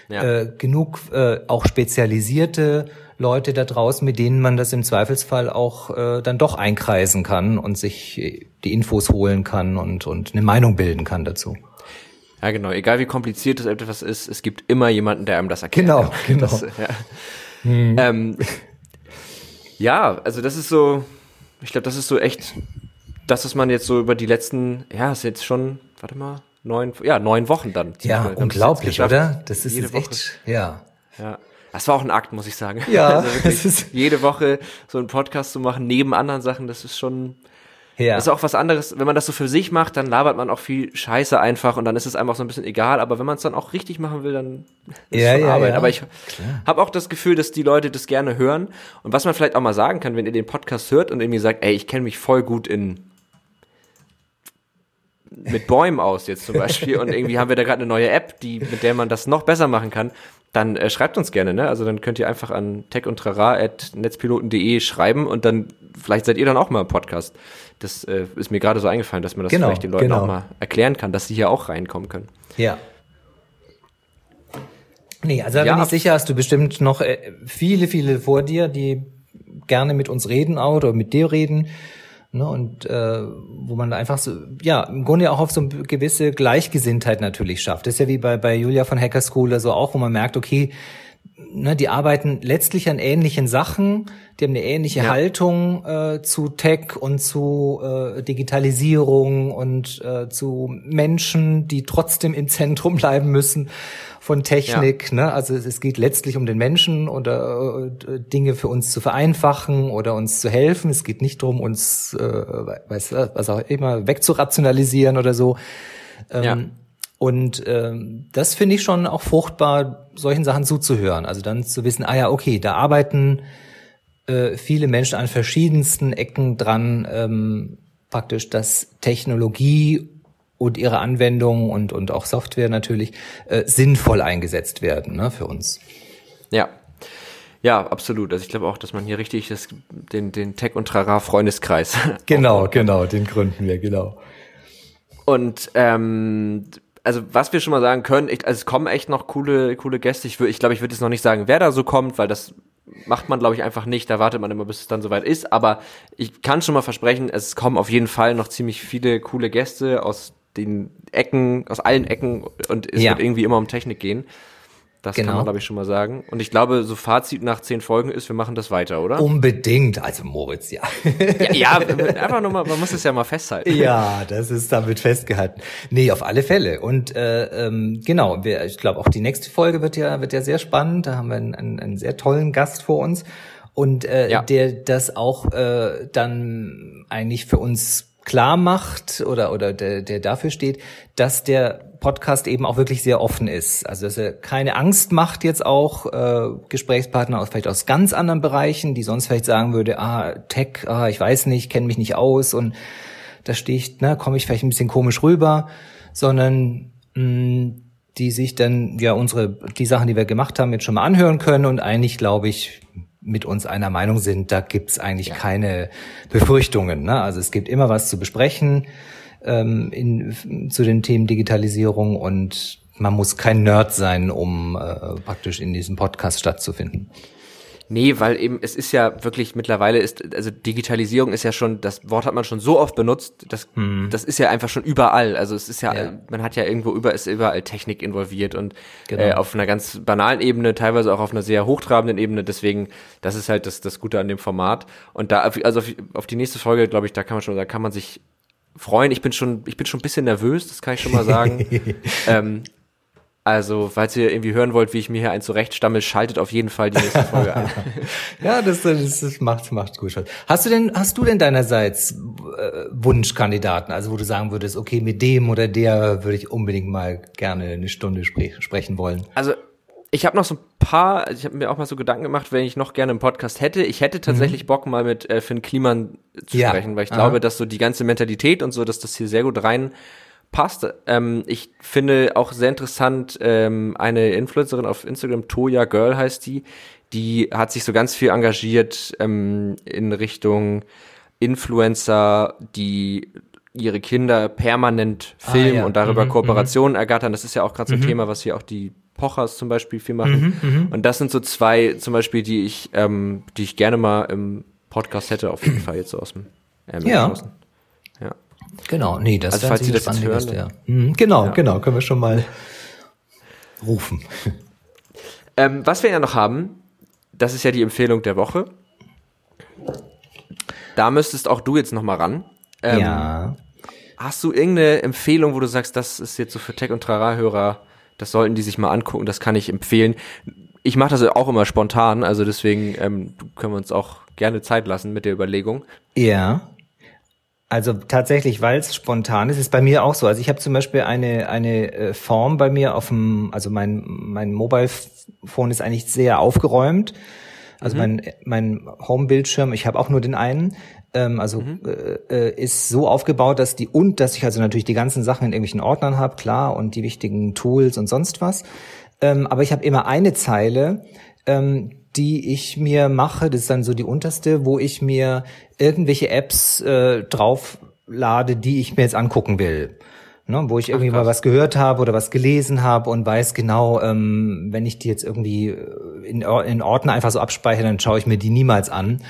ja. äh, genug äh, auch spezialisierte Leute da draußen, mit denen man das im Zweifelsfall auch äh, dann doch einkreisen kann und sich die Infos holen kann und, und eine Meinung bilden kann dazu. Ja, genau. Egal wie kompliziert es etwas ist, es gibt immer jemanden, der einem das erklärt. Genau, genau. Das, ja. Hm. Ähm, ja, also das ist so, ich glaube, das ist so echt, das, was man jetzt so über die letzten, ja, ist jetzt schon, warte mal, neun, ja, neun Wochen dann. Ja, unglaublich, oder? Das ist jetzt echt, ja. Ja. Das war auch ein Akt, muss ich sagen. Ja. Also wirklich, jede Woche so einen Podcast zu machen, neben anderen Sachen, das ist schon, ja. Das ist auch was anderes. Wenn man das so für sich macht, dann labert man auch viel Scheiße einfach und dann ist es einfach so ein bisschen egal. Aber wenn man es dann auch richtig machen will, dann ist ja, es schon ja, Arbeit. Ja. Aber ich habe auch das Gefühl, dass die Leute das gerne hören. Und was man vielleicht auch mal sagen kann, wenn ihr den Podcast hört und irgendwie sagt, ey, ich kenne mich voll gut in mit Bäumen aus jetzt zum Beispiel und irgendwie haben wir da gerade eine neue App, die mit der man das noch besser machen kann, dann äh, schreibt uns gerne, ne? Also dann könnt ihr einfach an techundtrara@netzpiloten.de schreiben und dann vielleicht seid ihr dann auch mal im Podcast. Das äh, ist mir gerade so eingefallen, dass man das genau, vielleicht den Leuten genau. auch mal erklären kann, dass sie hier auch reinkommen können. Ja. Nee, also da ja. bin ich sicher, hast du bestimmt noch äh, viele, viele vor dir, die gerne mit uns reden auch oder mit dir reden. Ne, und äh, wo man einfach so, ja, im Grunde auch auf so eine gewisse Gleichgesinntheit natürlich schafft. Das ist ja wie bei, bei Julia von Hacker School oder so auch, wo man merkt, okay, ne, die arbeiten letztlich an ähnlichen Sachen, die haben eine ähnliche ja. Haltung äh, zu Tech und zu äh, Digitalisierung und äh, zu Menschen, die trotzdem im Zentrum bleiben müssen von Technik. Ja. Ne? Also es geht letztlich um den Menschen oder äh, Dinge für uns zu vereinfachen oder uns zu helfen. Es geht nicht darum, uns, äh, weiß, was auch immer, wegzurationalisieren oder so. Ähm, ja. Und ähm, das finde ich schon auch fruchtbar, solchen Sachen zuzuhören. Also dann zu wissen, ah ja, okay, da arbeiten äh, viele Menschen an verschiedensten Ecken dran, ähm, praktisch, dass Technologie und ihre Anwendungen und, und auch Software natürlich äh, sinnvoll eingesetzt werden ne, für uns. Ja. Ja, absolut. Also ich glaube auch, dass man hier richtig das, den, den Tech- und Trara-Freundeskreis. Genau, genau, den gründen wir, genau. Und ähm, also was wir schon mal sagen können, ich, also es kommen echt noch coole, coole Gäste. Ich, ich glaube, ich würde jetzt noch nicht sagen, wer da so kommt, weil das macht man, glaube ich, einfach nicht. Da wartet man immer, bis es dann soweit ist. Aber ich kann schon mal versprechen, es kommen auf jeden Fall noch ziemlich viele coole Gäste aus den Ecken, aus allen Ecken und es Ja. wird irgendwie immer um Technik gehen. Das kann Genau. man, glaube ich, schon mal sagen. Und ich glaube, so Fazit nach zehn Folgen ist, wir machen das weiter, oder? Unbedingt. Also Moritz, ja. Ja, ja, einfach nur mal, man muss es ja mal festhalten. Ja, das ist damit festgehalten. Nee, auf alle Fälle. Und äh, ähm, genau, wir, ich glaube auch die nächste Folge wird ja wird ja sehr spannend. Da haben wir einen, einen, einen sehr tollen Gast vor uns und äh, Ja. der das auch äh, dann eigentlich für uns klar macht oder oder der, der dafür steht, dass der Podcast eben auch wirklich sehr offen ist. Also dass er keine Angst macht jetzt auch äh, Gesprächspartner aus vielleicht aus ganz anderen Bereichen, die sonst vielleicht sagen würde, ah Tech, ah ich weiß nicht, kenne mich nicht aus und da stehe ich, ne, komme ich vielleicht ein bisschen komisch rüber, sondern mh, die sich dann ja unsere die Sachen, die wir gemacht haben, jetzt schon mal anhören können und eigentlich glaube ich mit uns einer Meinung sind, da gibt's eigentlich keine Befürchtungen. Ne? Also es gibt immer was zu besprechen ähm, in, zu den Themen Digitalisierung und man muss kein Nerd sein, um äh, praktisch in diesem Podcast stattzufinden. Nee, weil eben, es ist ja wirklich mittlerweile ist, also Digitalisierung ist ja schon, das Wort hat man schon so oft benutzt, das, das ist ja einfach schon überall. Also es ist ja. Ja. man hat ja irgendwo über, ist überall Technik involviert und Genau. äh, auf einer ganz banalen Ebene, teilweise auch auf einer sehr hochtrabenden Ebene. Deswegen, das ist halt das, das Gute an dem Format. Und da, also auf, auf die nächste Folge, glaube ich, da kann man schon, da kann man sich freuen. Ich bin schon, ich bin schon ein bisschen nervös, das kann ich schon mal sagen. ähm, also, falls ihr irgendwie hören wollt, wie ich mir hier einen zurechtstammel, schaltet auf jeden Fall die nächste Folge ein. Ja, das, das, das macht, macht gut. Hast du denn, hast du denn deinerseits äh, Wunschkandidaten, also wo du sagen würdest, okay, mit dem oder der würde ich unbedingt mal gerne eine Stunde spre sprechen wollen? Also ich habe noch so ein paar, also ich habe mir auch mal so Gedanken gemacht, wenn ich noch gerne einen Podcast hätte. Ich hätte tatsächlich Bock mal mit äh, Finn Kliman zu Ja. sprechen, weil ich Aha. glaube, dass so die ganze Mentalität und so, dass das hier sehr gut rein passt. Ähm, ich finde auch sehr interessant ähm, eine Influencerin auf Instagram, Toya Girl heißt die, die hat sich so ganz viel engagiert ähm, in Richtung Influencer, die ihre Kinder permanent filmen ja. und darüber Mhm, Kooperationen ergattern. Das ist ja auch gerade so ein Thema, was hier auch die Pochers zum Beispiel viel machen. Und das sind so zwei zum Beispiel, die ich, ähm, die ich gerne mal im Podcast hätte, auf jeden Fall jetzt so aus dem ähm, Ja. draußen. Genau, nee, das Also, falls Sie das jetzt hören, Gäste, ja. Mhm, Genau, Ja. genau, können wir schon mal rufen. Ähm, was wir ja noch haben, das ist ja die Empfehlung der Woche. Da müsstest auch du jetzt noch mal ran. Ähm, ja. Hast du irgendeine Empfehlung, wo du sagst, das ist jetzt so für Tech- und Trara-Hörer, das sollten die sich mal angucken, das kann ich empfehlen. Ich mache das auch immer spontan, also deswegen ähm, können wir uns auch gerne Zeit lassen mit der Überlegung. Ja. Also tatsächlich, weil es spontan ist, ist bei mir auch so. Also ich habe zum Beispiel eine eine äh, Form bei mir auf dem, also mein mein Mobile Phone ist eigentlich sehr aufgeräumt. Also mein mein Home-Bildschirm, ich habe auch nur den einen. Ähm, also äh, äh, ist so aufgebaut, dass die und dass ich also natürlich die ganzen Sachen in irgendwelchen Ordnern habe, klar, und die wichtigen Tools und sonst was. Ähm, aber ich habe immer eine Zeile, ähm, die ich mir mache, das ist dann so die unterste, wo ich mir irgendwelche Apps äh, drauflade, die ich mir jetzt angucken will. Ne, wo ich irgendwie mal was gehört habe oder was gelesen habe und weiß genau, ähm, wenn ich die jetzt irgendwie äh, in, in Ordner einfach so abspeichere, dann schaue ich mir die niemals an.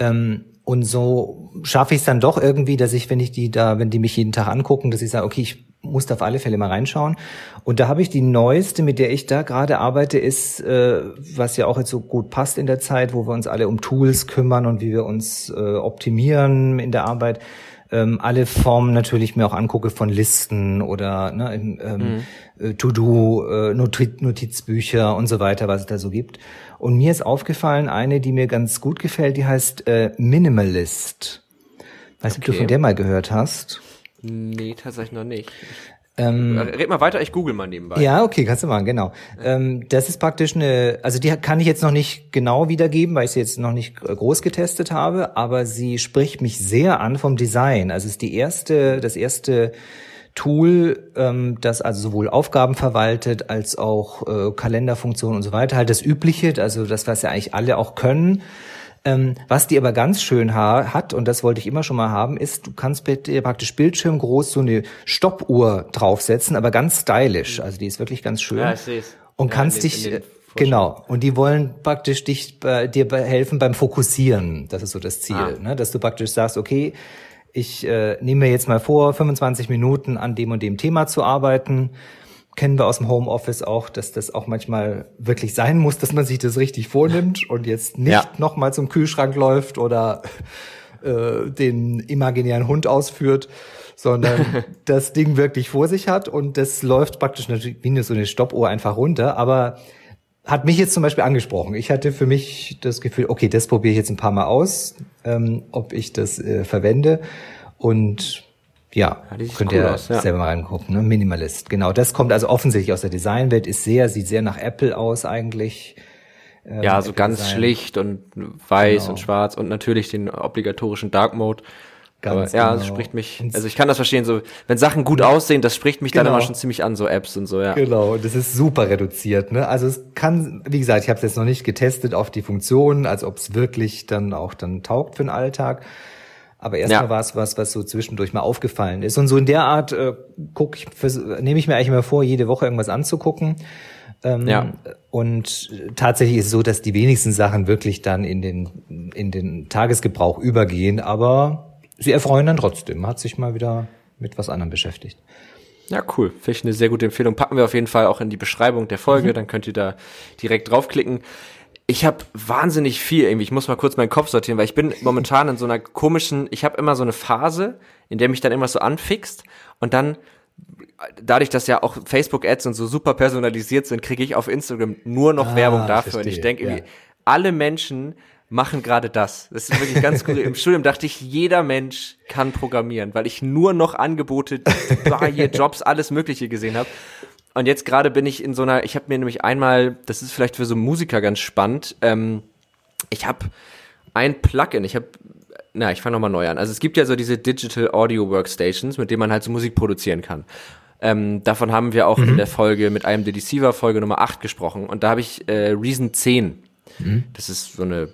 Ähm, und so schaffe ich es dann doch irgendwie, dass ich, wenn ich die da, wenn die mich jeden Tag angucken, dass ich sage, okay, ich muss da auf alle Fälle mal reinschauen. Und da habe ich die neueste, mit der ich da gerade arbeite, ist, äh, was ja auch jetzt so gut passt in der Zeit, wo wir uns alle um Tools kümmern und wie wir uns äh, optimieren in der Arbeit. Ähm, alle Formen natürlich mir auch angucke von Listen oder ne, ähm, äh, To-Do, äh, Notiz Notizbücher und so weiter, was es da so gibt. Und mir ist aufgefallen, eine, die mir ganz gut gefällt, die heißt äh, Minimalist. Weiß nicht, ob du Okay. von der mal gehört hast. Nee, tatsächlich noch nicht. Ähm, Red mal weiter, ich google mal nebenbei. ja, okay, kannst du machen, genau. Ähm, das ist praktisch eine, also die kann ich jetzt noch nicht genau wiedergeben, weil ich sie jetzt noch nicht äh, groß getestet habe, aber sie spricht mich sehr an vom Design. Also es ist die erste, das erste Tool, ähm, das also sowohl Aufgaben verwaltet als auch äh, Kalenderfunktionen und so weiter. Halt das Übliche, also das, was ja eigentlich alle auch können. Ähm, was die aber ganz schön ha hat, und das wollte ich immer schon mal haben, ist, du kannst mit dir praktisch bildschirmgroß so eine Stoppuhr draufsetzen, aber ganz stylisch. Also die ist wirklich ganz schön. Ja, ich seh's. Und Ja, kannst den- dich, äh, genau, und die wollen praktisch dich bei, dir helfen beim Fokussieren. Das ist so das Ziel, Ah. ne? dass du praktisch sagst, okay, ich äh, nehme mir jetzt mal vor, 25 Minuten an dem und dem Thema zu arbeiten. Kennen wir aus dem Homeoffice auch, dass das auch manchmal wirklich sein muss, dass man sich das richtig vornimmt und jetzt nicht ja. nochmal zum Kühlschrank läuft oder äh, den imaginären Hund ausführt, sondern das Ding wirklich vor sich hat und das läuft praktisch natürlich wie so eine Stoppuhr einfach runter, aber hat mich jetzt zum Beispiel angesprochen. Ich hatte für mich das Gefühl, okay, das probiere ich jetzt ein paar Mal aus, ähm, ob ich das äh, verwende. Und ja, ja könnt cool ihr aus, ja. selber mal reingucken. Ne? Minimalist, genau. Das kommt also offensichtlich aus der Designwelt, ist sehr, sieht sehr nach Apple aus eigentlich. Ähm, ja, so ganz Design. schlicht und weiß genau. und schwarz und natürlich den obligatorischen Dark Mode. Ganz Aber, ja, genau. das spricht mich, also ich kann das verstehen, so, wenn Sachen gut aussehen, das spricht mich genau. dann immer schon ziemlich an, so Apps und so, ja. Genau, und das ist super reduziert, ne? Also es kann, wie gesagt, ich habe es jetzt noch nicht getestet auf die Funktionen, als ob es wirklich dann auch dann taugt für den Alltag. Aber erstmal ja. war es was, was so zwischendurch mal aufgefallen ist. Und so in der Art äh, guck ich, nehme ich mir eigentlich immer vor, jede Woche irgendwas anzugucken. Ähm, ja. Und tatsächlich ist es so, dass die wenigsten Sachen wirklich dann in den, in den Tagesgebrauch übergehen. Aber sie erfreuen dann trotzdem. Hat sich mal wieder mit was anderem beschäftigt. Ja, cool. Finde ich eine sehr gute Empfehlung. Packen wir auf jeden Fall auch in die Beschreibung der Folge, mhm. dann könnt ihr da direkt draufklicken. Ich habe wahnsinnig viel irgendwie. Ich muss mal kurz meinen Kopf sortieren, weil ich bin momentan in so einer komischen, ich habe immer so eine Phase, in der mich dann immer so anfixt und dann dadurch, dass ja auch Facebook-Ads und so super personalisiert sind, kriege ich auf Instagram nur noch ah, Werbung dafür. Verstehe. Und ich denke ja. alle Menschen machen gerade das. Das ist wirklich ganz cool. Im Studium dachte ich, jeder Mensch kann programmieren, weil ich nur noch Angebote, hier Jobs, alles Mögliche gesehen habe. Und jetzt gerade bin ich in so einer, ich habe mir nämlich einmal, das ist vielleicht für so Musiker ganz spannend, ähm, ich habe ein Plugin, ich habe, na, ich fange nochmal neu an. Also es gibt ja so diese Digital Audio Workstations, mit denen man halt so Musik produzieren kann. Ähm, davon haben wir auch mhm. in der Folge mit einem Deceiver Folge Nummer 8 gesprochen. Und da habe ich äh, Reason 10. Mhm. Das ist so eine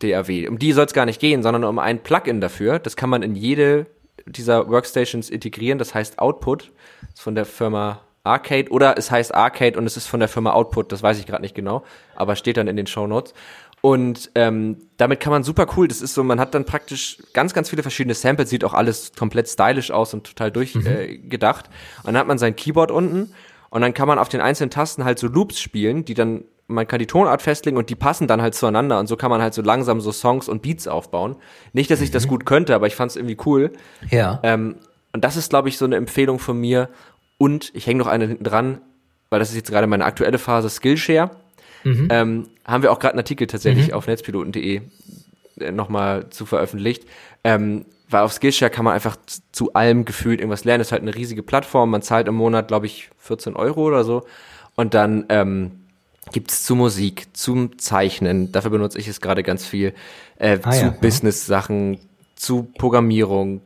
DAW. Um die soll es gar nicht gehen, sondern um ein Plugin dafür. Das kann man in jede dieser Workstations integrieren. Das heißt Output. Das ist von der Firma Arcade oder es heißt Arcade und es ist von der Firma Output. Das weiß ich gerade nicht genau, aber steht dann in den Show Notes. Und ähm, damit kann man super cool, das ist so, man hat dann praktisch ganz, ganz viele verschiedene Samples, sieht auch alles komplett stylisch aus und total durchgedacht. Mhm. Äh, und dann hat man sein Keyboard unten und dann kann man auf den einzelnen Tasten halt so Loops spielen, die dann man kann die Tonart festlegen und die passen dann halt zueinander und so kann man halt so langsam so Songs und Beats aufbauen. Nicht, dass ich das mhm. gut könnte, aber ich fand es irgendwie cool. Ja. Ähm, und das ist, glaube ich, so eine Empfehlung von mir. Und ich hänge noch eine hinten dran, weil das ist jetzt gerade meine aktuelle Phase, Skillshare. Mhm. Ähm, haben wir auch gerade einen Artikel tatsächlich mhm. auf netzpiloten.de äh, nochmal zu veröffentlicht. Ähm, weil auf Skillshare kann man einfach zu allem gefühlt irgendwas lernen. Das ist halt eine riesige Plattform. Man zahlt im Monat, glaube ich, 14 Euro oder so. Und dann ähm, gibt's zu Musik, zum Zeichnen, dafür benutze ich es gerade ganz viel, äh, ah, zu ja. Business-Sachen, zu Programmierung,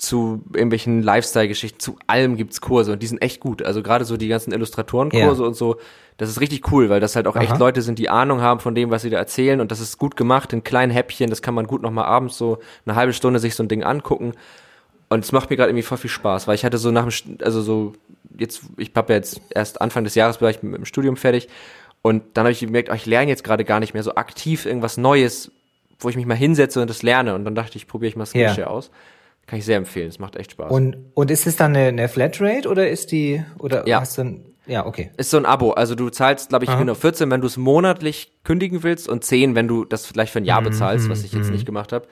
zu irgendwelchen Lifestyle-Geschichten, zu allem gibt's Kurse und die sind echt gut. Also gerade so die ganzen Illustratorenkurse ja. und so, das ist richtig cool, weil das halt auch Aha. echt Leute sind, die Ahnung haben von dem, was sie da erzählen und das ist gut gemacht in kleinen Häppchen, das kann man gut nochmal abends so eine halbe Stunde sich so ein Ding angucken und es macht mir gerade irgendwie voll viel Spaß, weil ich hatte so nach dem, also so jetzt, ich habe ja jetzt erst Anfang des Jahres war ich mit dem Studium fertig und dann habe ich gemerkt, oh, ich lerne jetzt gerade gar nicht mehr so aktiv irgendwas Neues, wo ich mich mal hinsetze und das lerne. Und dann dachte ich, probiere ich mal Skillshare ja. aus. Kann ich sehr empfehlen. Es macht echt Spaß. Und, und ist es dann eine, eine Flatrate oder ist die, oder ja. hast du ein, ja, okay. Ist so ein Abo. Also du zahlst, glaube ich, genau 14, wenn du es monatlich kündigen willst und 10, wenn du das vielleicht für ein Jahr mhm, bezahlst, was ich jetzt mhm. nicht gemacht habe.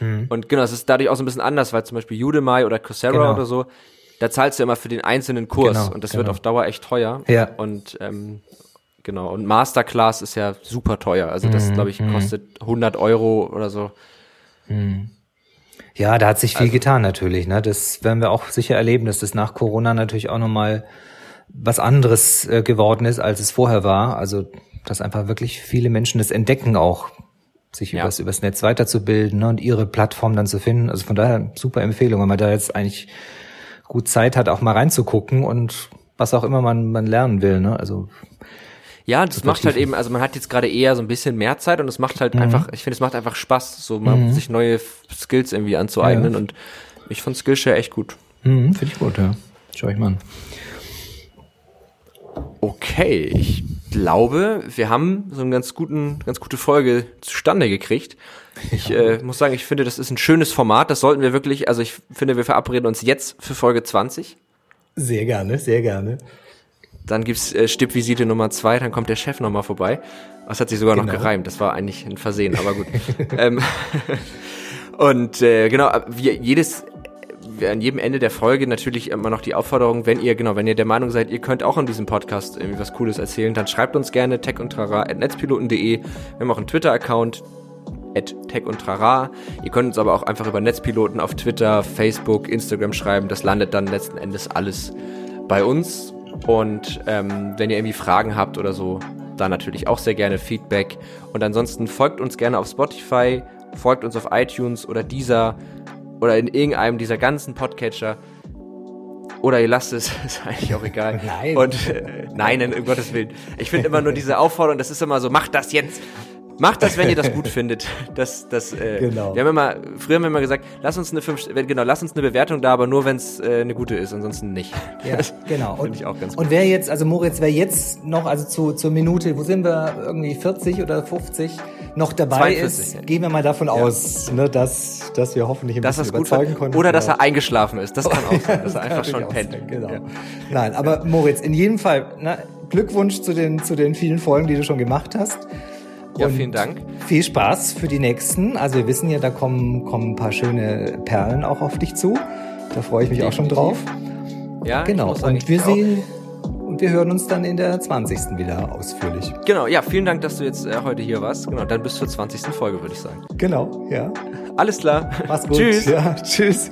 Mhm. Und genau, es ist dadurch auch so ein bisschen anders, weil zum Beispiel Udemy oder Coursera genau. oder so, da zahlst du immer für den einzelnen Kurs genau, und das genau. wird auf Dauer echt teuer. Ja. Und ähm, Genau. Und Masterclass ist ja super teuer. Also das, mhm. glaube ich, mhm. kostet 100 Euro oder so. Ja, da hat sich viel also, getan natürlich. Ne? Das werden wir auch sicher erleben, dass das nach Corona natürlich auch nochmal was anderes äh, geworden ist, als es vorher war. Also dass einfach wirklich viele Menschen das entdecken auch, sich ja. übers, übers Netz weiterzubilden ne? und ihre Plattform dann zu finden. Also von daher super Empfehlung, wenn man da jetzt eigentlich gut Zeit hat, auch mal reinzugucken und was auch immer man, man lernen will. Ne? Also ja, das, das macht halt eben, also man hat jetzt gerade eher so ein bisschen mehr Zeit und es macht halt mhm. einfach, ich finde, es macht einfach Spaß, so mal mhm. sich neue Skills irgendwie anzueignen ja. und ich fand Skillshare echt gut. Mhm, finde ich gut, ja. Schau ich mal an. Okay, ich glaube, wir haben so eine ganz guten, ganz gute Folge zustande gekriegt. Ich äh, muss sagen, ich finde, das ist ein schönes Format. Das sollten wir wirklich, also ich finde, wir verabreden uns jetzt für Folge 20. Sehr gerne, sehr gerne. Dann gibt's äh, Stippvisite Nummer zwei, dann kommt der Chef nochmal vorbei. Das hat sich sogar genau. noch gereimt. Das war eigentlich ein Versehen, aber gut. ähm, und äh, genau, wie jedes an jedem Ende der Folge natürlich immer noch die Aufforderung, wenn ihr, genau, wenn ihr der Meinung seid, ihr könnt auch in diesem Podcast irgendwie was Cooles erzählen, dann schreibt uns gerne tech und trara at netzpiloten.de. Wir haben auch einen Twitter-Account, at tech und trara. Ihr könnt uns aber auch einfach über Netzpiloten auf Twitter, Facebook, Instagram schreiben. Das landet dann letzten Endes alles bei uns. Und ähm, wenn ihr irgendwie Fragen habt oder so, dann natürlich auch sehr gerne Feedback. Und ansonsten folgt uns gerne auf Spotify, folgt uns auf iTunes oder dieser oder in irgendeinem dieser ganzen Podcatcher. Oder ihr lasst es, ist eigentlich auch egal. Nein. Und äh, nein, um Gottes Willen. Ich finde immer nur diese Aufforderung, das ist immer so, macht das jetzt. Macht das, wenn ihr das gut findet. Das, das, äh, genau. Wir haben immer, früher haben wir immer gesagt, lass uns eine fünf, genau, lass uns eine Bewertung da, aber nur wenn es äh, eine gute ist, ansonsten nicht. Ja, genau. Finde ich auch ganz gut. Und wer jetzt, also Moritz, wer jetzt noch, also zu, zur Minute, wo sind wir, irgendwie 40 oder 50 noch dabei 42, ist, ja. gehen wir mal davon ja. aus, ne, dass, dass wir hoffentlich ein dass bisschen überzeugen konnten. Oder dass er eingeschlafen ist. Das kann auch sein, dass er einfach schon pennt. Genau. Ja. Nein, aber Moritz, in jedem Fall, na, Glückwunsch zu den, zu den vielen Folgen, die du schon gemacht hast. Ja, und vielen Dank. Viel Spaß für die nächsten. Also wir wissen ja, da kommen, kommen ein paar schöne Perlen auch auf dich zu. Da freue ich mich Definitiv. auch schon drauf. Ja, genau. Und wir sehen und wir hören uns dann in der 20. wieder ausführlich. Genau, ja, vielen Dank, dass du jetzt äh, heute hier warst. Genau, dann bis zur 20. Folge, würde ich sagen. Genau, ja. Alles klar. Mach's gut. Tschüss. Ja, tschüss.